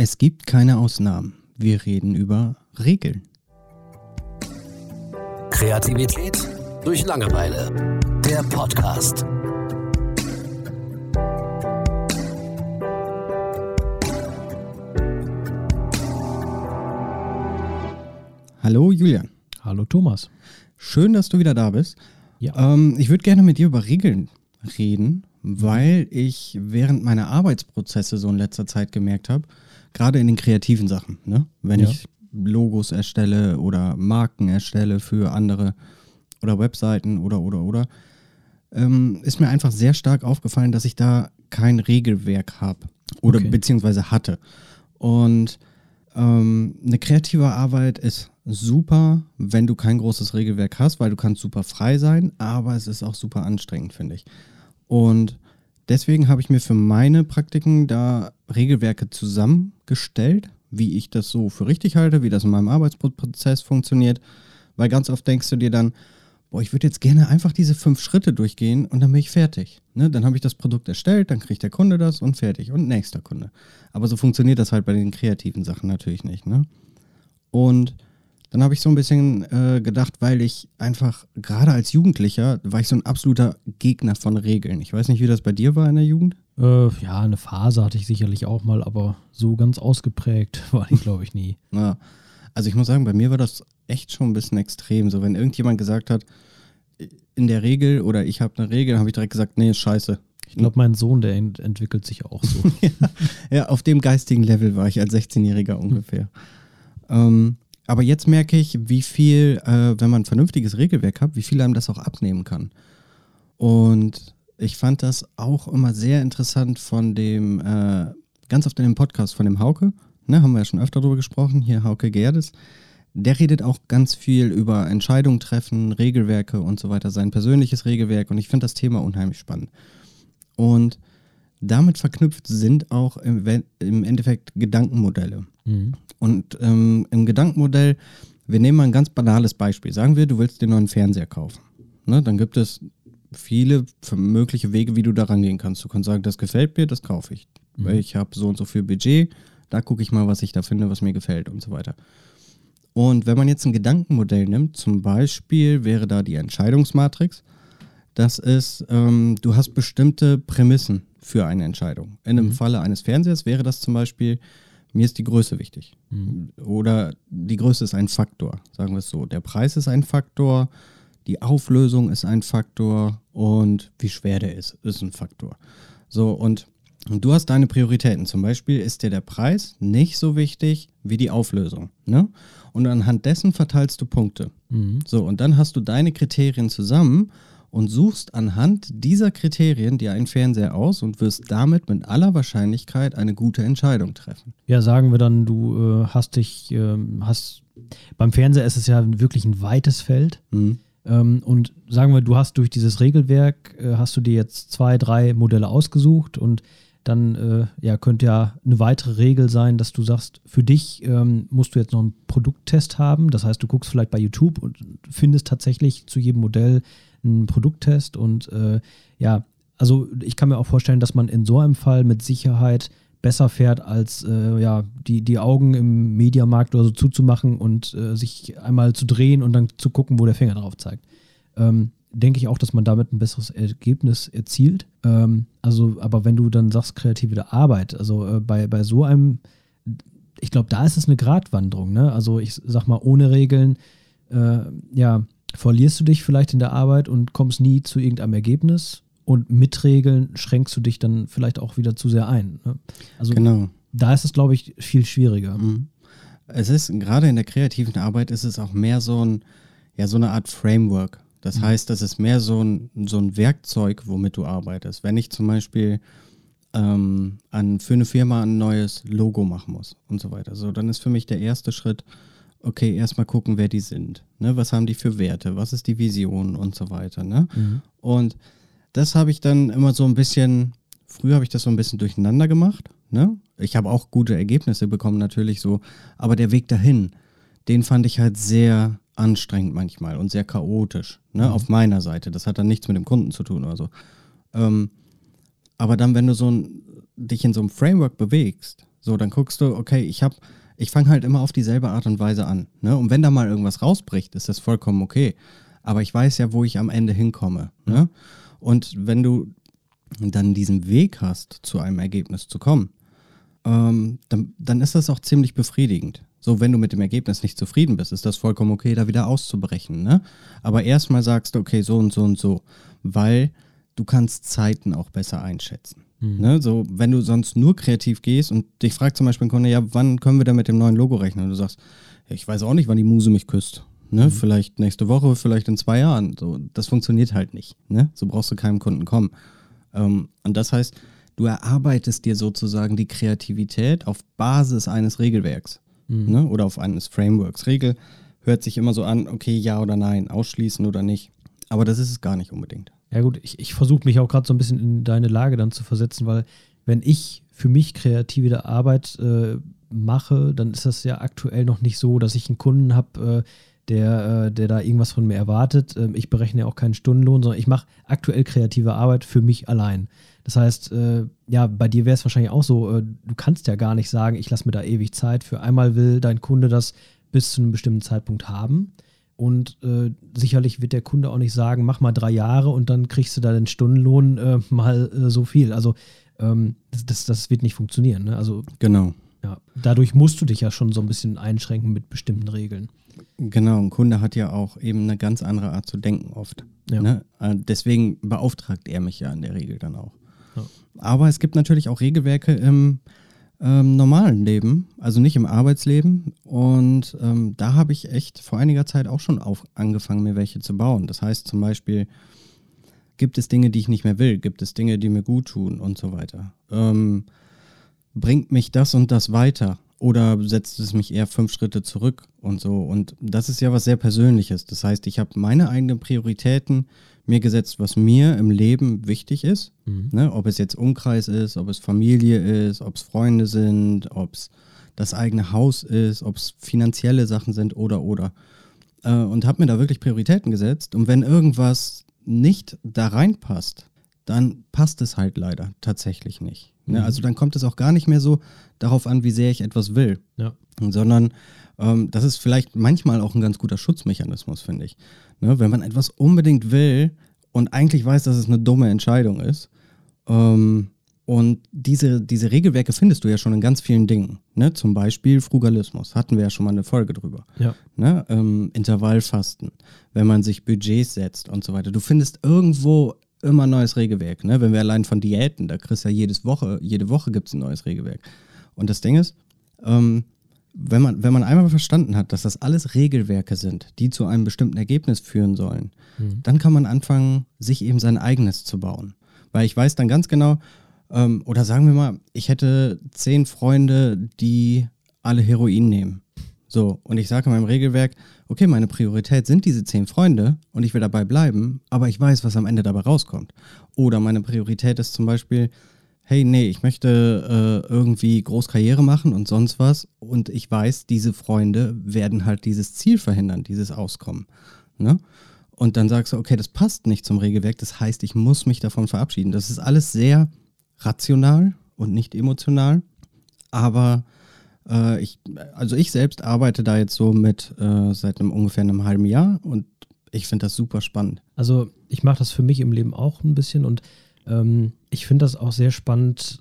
Es gibt keine Ausnahmen. Wir reden über Regeln. Kreativität durch Langeweile. Der Podcast. Hallo Julian. Hallo Thomas. Schön, dass du wieder da bist. Ja. Ähm, ich würde gerne mit dir über Regeln reden, weil ich während meiner Arbeitsprozesse so in letzter Zeit gemerkt habe, gerade in den kreativen Sachen, ne? wenn Ja. ich Logos erstelle oder Marken erstelle für andere oder Webseiten oder oder oder, ähm, ist mir einfach sehr stark aufgefallen, dass ich da kein Regelwerk habe oder Okay. beziehungsweise hatte. Und ähm, eine kreative Arbeit ist super, wenn du kein großes Regelwerk hast, weil du kannst super frei sein, aber es ist auch super anstrengend, finde ich. Und deswegen habe ich mir für meine Praktiken da Regelwerke zusammengestellt, wie ich das so für richtig halte, wie das in meinem Arbeitsprozess funktioniert, weil ganz oft denkst du dir dann, boah, ich würde jetzt gerne einfach diese fünf Schritte durchgehen und dann bin ich fertig. Ne? Dann habe ich das Produkt erstellt, dann kriegt der Kunde das und fertig und nächster Kunde. Aber so funktioniert das halt bei den kreativen Sachen natürlich nicht. Ne? Und dann habe ich so ein bisschen äh, gedacht, weil ich einfach, gerade als Jugendlicher, war ich so ein absoluter Gegner von Regeln. Ich weiß nicht, wie das bei dir war in der Jugend. Äh, ja, eine Phase hatte ich sicherlich auch mal, aber so ganz ausgeprägt war die, glaube ich, nie. Ja. Also ich muss sagen, bei mir war das echt schon ein bisschen extrem. So, wenn irgendjemand gesagt hat, in der Regel oder ich habe eine Regel, habe ich direkt gesagt, nee, ist scheiße. Ich glaube, mein Sohn, der ent entwickelt sich auch so. Ja, auf dem geistigen Level war ich als 16-Jähriger ungefähr. Ähm, aber jetzt merke ich, wie viel, äh, wenn man ein vernünftiges Regelwerk hat, wie viel einem das auch abnehmen kann. Und ich fand das auch immer sehr interessant von dem, äh, ganz oft in dem Podcast von dem Hauke, ne, haben wir ja schon öfter drüber gesprochen, hier Hauke Gerdes. Der redet auch ganz viel über Entscheidungen treffen, Regelwerke und so weiter, sein persönliches Regelwerk. Und ich finde das Thema unheimlich spannend. Und damit verknüpft sind auch im, im Endeffekt Gedankenmodelle. Mhm. Und ähm, im Gedankenmodell, wir nehmen mal ein ganz banales Beispiel. Sagen wir, du willst dir neuen Fernseher kaufen. Ne? Dann gibt es viele mögliche Wege, wie du da rangehen kannst. Du kannst sagen, das gefällt mir, das kaufe ich. Weil ich habe so und so viel Budget, da gucke ich mal, was ich da finde, was mir gefällt und so weiter. Und wenn man jetzt ein Gedankenmodell nimmt, zum Beispiel wäre da die Entscheidungsmatrix, das ist, ähm, du hast bestimmte Prämissen für eine Entscheidung. In einem Falle eines Fernsehers wäre das zum Beispiel, mir ist die Größe wichtig. Oder die Größe ist ein Faktor, sagen wir es so. Der Preis ist ein Faktor, die Auflösung ist ein Faktor und wie schwer der ist, ist ein Faktor. So, und du hast deine Prioritäten. Zum Beispiel ist dir der Preis nicht so wichtig wie die Auflösung. Ne? Und anhand dessen verteilst du Punkte. So, und dann hast du deine Kriterien zusammen und suchst anhand dieser Kriterien dir einen Fernseher aus und wirst damit mit aller Wahrscheinlichkeit eine gute Entscheidung treffen. Ja, sagen wir dann, du äh, hast dich, ähm, hast, beim Fernseher ist es ja wirklich ein weites Feld. Mhm. Ähm, und sagen wir, du hast durch dieses Regelwerk, äh, hast du dir jetzt zwei, drei Modelle ausgesucht und dann äh, ja, könnte ja eine weitere Regel sein, dass du sagst, für dich ähm, musst du jetzt noch einen Produkttest haben. Das heißt, du guckst vielleicht bei YouTube und findest tatsächlich zu jedem Modell einen Produkttest. Und äh, ja, also ich kann mir auch vorstellen, dass man in so einem Fall mit Sicherheit besser fährt, als äh, ja, die, die Augen im Mediamarkt oder so zuzumachen und äh, sich einmal zu drehen und dann zu gucken, wo der Finger drauf zeigt. Ähm, denke ich auch, dass man damit ein besseres Ergebnis erzielt. Ähm, also, aber wenn du dann sagst, kreative Arbeit, also äh, bei, bei so einem, ich glaube, da ist es eine Gratwanderung, ne? Also ich sag mal, ohne Regeln, äh, ja, verlierst du dich vielleicht in der Arbeit und kommst nie zu irgendeinem Ergebnis. Und mit Regeln schränkst du dich dann vielleicht auch wieder zu sehr ein. Ne? Also Genau. da ist es, glaube ich, viel schwieriger. Mhm. Es ist gerade in der kreativen Arbeit ist es auch mehr so ein, ja, so eine Art Framework. Das heißt, das ist mehr so ein, so ein Werkzeug, womit du arbeitest. Wenn ich zum Beispiel ähm, an, für eine Firma ein neues Logo machen muss und so weiter, so, dann ist für mich der erste Schritt, okay, erstmal gucken, wer die sind. Ne? Was haben die für Werte? Was ist die Vision und so weiter. Ne? Und das habe ich dann immer so ein bisschen, früher habe ich das so ein bisschen durcheinander gemacht. Ne? Ich habe auch gute Ergebnisse bekommen, natürlich so. Aber der Weg dahin, den fand ich halt sehr anstrengend manchmal und sehr chaotisch. Ne? Auf meiner Seite. Das hat dann nichts mit dem Kunden zu tun oder so. Ähm, aber dann, wenn du so ein, dich in so einem Framework bewegst, so So, dann guckst du, okay, ich habe, ich fange halt immer auf dieselbe Art und Weise an. Ne? Und wenn da mal irgendwas rausbricht, ist das vollkommen okay. Aber ich weiß ja, wo ich am Ende hinkomme. Ne? Und wenn du dann diesen Weg hast, zu einem Ergebnis zu kommen, ähm, dann, dann ist das auch ziemlich befriedigend. So, wenn du mit dem Ergebnis nicht zufrieden bist, ist das vollkommen okay, da wieder auszubrechen. Ne? Aber erstmal sagst du, okay, so und so und so, weil du kannst Zeiten auch besser einschätzen. Mhm. Ne? So, wenn du sonst nur kreativ gehst und dich fragt zum Beispiel ein Kunde, ja, wann können wir denn mit dem neuen Logo rechnen? Und du sagst, ich weiß auch nicht, wann die Muse mich küsst. Ne? Mhm. Vielleicht nächste Woche, vielleicht in zwei Jahren. So, das funktioniert halt nicht. Ne? So brauchst du keinem Kunden kommen. Ähm, und das heißt, du erarbeitest dir sozusagen die Kreativität auf Basis eines Regelwerks mhm. ne? oder auf eines Frameworks. Regel hört sich immer so an, okay, ja oder nein, ausschließen oder nicht. Aber das ist es gar nicht unbedingt. Ja gut, ich, ich versuche mich auch gerade so ein bisschen in deine Lage dann zu versetzen, weil wenn ich für mich kreative Arbeit äh, mache, dann ist das ja aktuell noch nicht so, dass ich einen Kunden habe, äh, der, äh, der da irgendwas von mir erwartet. Ähm, ich berechne ja auch keinen Stundenlohn, sondern ich mache aktuell kreative Arbeit für mich allein. Das heißt, äh, ja, bei dir wäre es wahrscheinlich auch so, äh, du kannst ja gar nicht sagen, ich lasse mir da ewig Zeit. Für einmal will dein Kunde das bis zu einem bestimmten Zeitpunkt haben. Und äh, sicherlich wird der Kunde auch nicht sagen, mach mal drei Jahre und dann kriegst du da den Stundenlohn äh, mal äh, so viel. Also ähm, das, das, das, wird nicht funktionieren. Ne? Also genau. Ja, dadurch musst du dich ja schon so ein bisschen einschränken mit bestimmten Regeln. Genau, ein Kunde hat ja auch eben eine ganz andere Art zu denken oft. Ja. Ne? Deswegen beauftragt er mich ja in der Regel dann auch. Aber es gibt natürlich auch Regelwerke im ähm, normalen Leben, also nicht im Arbeitsleben. Und ähm, da habe ich echt vor einiger Zeit auch schon auf, angefangen, mir welche zu bauen. Das heißt zum Beispiel, gibt es Dinge, die ich nicht mehr will? Gibt es Dinge, die mir gut tun und so weiter? Ähm, bringt mich das und das weiter? Oder setzt es mich eher fünf Schritte zurück und so? Und das ist ja was sehr Persönliches. Das heißt, ich habe meine eigenen Prioritäten, mir gesetzt, was mir im Leben wichtig ist. Mhm. Ne? Ob es jetzt Umkreis ist, ob es Familie ist, ob es Freunde sind, ob es das eigene Haus ist, ob es finanzielle Sachen sind oder oder. Äh, und habe mir da wirklich Prioritäten gesetzt. Und wenn irgendwas nicht da reinpasst, dann passt es halt leider tatsächlich nicht. Ne? Mhm. Also dann kommt es auch gar nicht mehr so darauf an, wie sehr ich etwas will. Ja. Sondern ähm, das ist vielleicht manchmal auch ein ganz guter Schutzmechanismus, finde ich. Ne? Wenn man etwas unbedingt will und eigentlich weiß, dass es eine dumme Entscheidung ist. Ähm, und diese, diese Regelwerke findest du ja schon in ganz vielen Dingen. Ne? Zum Beispiel Frugalismus, hatten wir ja schon mal eine Folge drüber. Ja. Ne? Ähm, Intervallfasten, wenn man sich Budgets setzt und so weiter. Du findest irgendwo immer ein neues Regelwerk. Ne? Wenn wir allein von Diäten, da kriegst du ja jedes Woche, jede Woche gibt es ein neues Regelwerk. Und das Ding ist, ähm, wenn man, wenn man einmal verstanden hat, dass das alles Regelwerke sind, die zu einem bestimmten Ergebnis führen sollen, mhm. dann kann man anfangen, sich eben sein eigenes zu bauen. Weil ich weiß dann ganz genau, ähm, oder sagen wir mal, ich hätte zehn Freunde, die alle Heroin nehmen. So, und ich sage in meinem Regelwerk, okay, meine Priorität sind diese zehn Freunde und ich will dabei bleiben, aber ich weiß, was am Ende dabei rauskommt. Oder meine Priorität ist zum Beispiel, hey, nee, ich möchte äh, irgendwie groß Karriere machen und sonst was. Und ich weiß, diese Freunde werden halt dieses Ziel verhindern, dieses Auskommen. Ne? Und dann sagst du, okay, das passt nicht zum Regelwerk. Das heißt, ich muss mich davon verabschieden. Das ist alles sehr rational und nicht emotional. Aber äh, ich, also ich selbst arbeite da jetzt so mit äh, seit einem ungefähr einem halben Jahr und ich finde das super spannend. Also ich mache das für mich im Leben auch ein bisschen und ähm, ich finde das auch sehr spannend,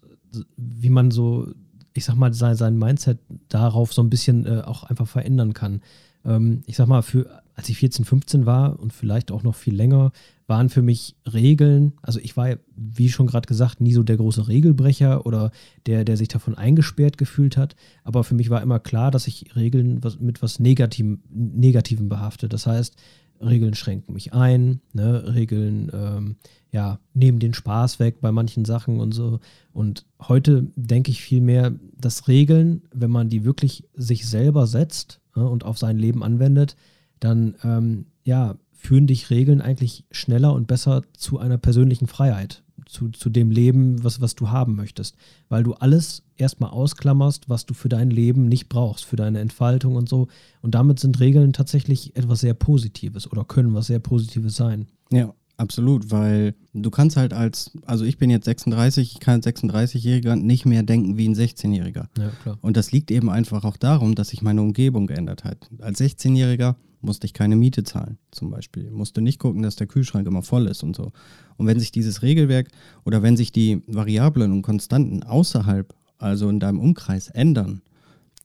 wie man so, ich sag mal, sein, sein Mindset darauf so ein bisschen äh, auch einfach verändern kann. Ähm, ich sag mal, für, als ich 14, 15 war und vielleicht auch noch viel länger, waren für mich Regeln, also ich war, wie schon gerade gesagt, nie so der große Regelbrecher oder der, der sich davon eingesperrt gefühlt hat. Aber für mich war immer klar, dass ich Regeln was, mit was Negativem, Negativem behafte. Das heißt, Regeln schränken mich ein, ne? Regeln ähm, ja, nehmen den Spaß weg bei manchen Sachen und so. Und heute denke ich vielmehr, dass Regeln, wenn man die wirklich sich selber setzt ne, und auf sein Leben anwendet, dann ähm, ja, führen dich Regeln eigentlich schneller und besser zu einer persönlichen Freiheit, zu, zu dem Leben, was, was du haben möchtest. Weil du alles erstmal ausklammerst, was du für dein Leben nicht brauchst, für deine Entfaltung und so. Und damit sind Regeln tatsächlich etwas sehr Positives oder können was sehr Positives sein. Ja, Absolut, weil du kannst halt als, also ich bin jetzt 36, ich kann als 36-Jähriger nicht mehr denken wie ein 16-Jähriger. Ja, klar. Und das liegt eben einfach auch darum, dass sich meine Umgebung geändert hat. Als 16-Jähriger musste ich keine Miete zahlen, zum Beispiel. Musste nicht gucken, dass der Kühlschrank immer voll ist und so. Und wenn sich dieses Regelwerk oder wenn sich die Variablen und Konstanten außerhalb, also in deinem Umkreis, ändern,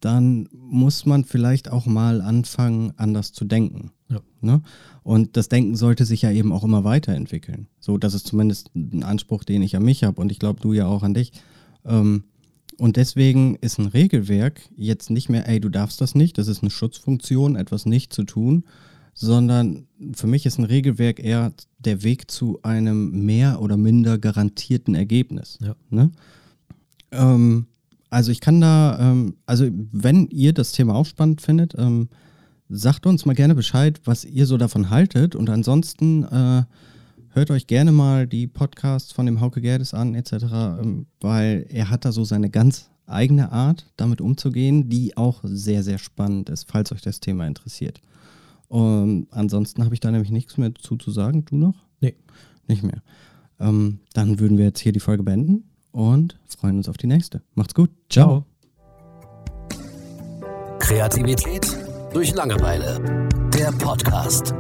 dann muss man vielleicht auch mal anfangen, anders zu denken. Ja. Ne? Und das Denken sollte sich ja eben auch immer weiterentwickeln. So, das ist zumindest ein Anspruch, den ich an mich habe und ich glaube, du ja auch an dich. Ähm, und deswegen ist ein Regelwerk jetzt nicht mehr, ey, du darfst das nicht, das ist eine Schutzfunktion, etwas nicht zu tun, sondern für mich ist ein Regelwerk eher der Weg zu einem mehr oder minder garantierten Ergebnis. Ja. Ne? Ähm, also ich kann da, ähm, also wenn ihr das Thema auch spannend findet, ähm, sagt uns mal gerne Bescheid, was ihr so davon haltet. Und ansonsten äh, hört euch gerne mal die Podcasts von dem Hauke Gerdes an, etc., ähm, weil er hat da so seine ganz eigene Art, damit umzugehen, die auch sehr, sehr spannend ist, falls euch das Thema interessiert. Und ansonsten habe ich da nämlich nichts mehr zu, zu sagen. Du noch? Nee. Nicht mehr. Ähm, dann würden wir jetzt hier die Folge beenden und freuen uns auf die nächste. Macht's gut. Ciao. Kreativität durch Langeweile. Der Podcast.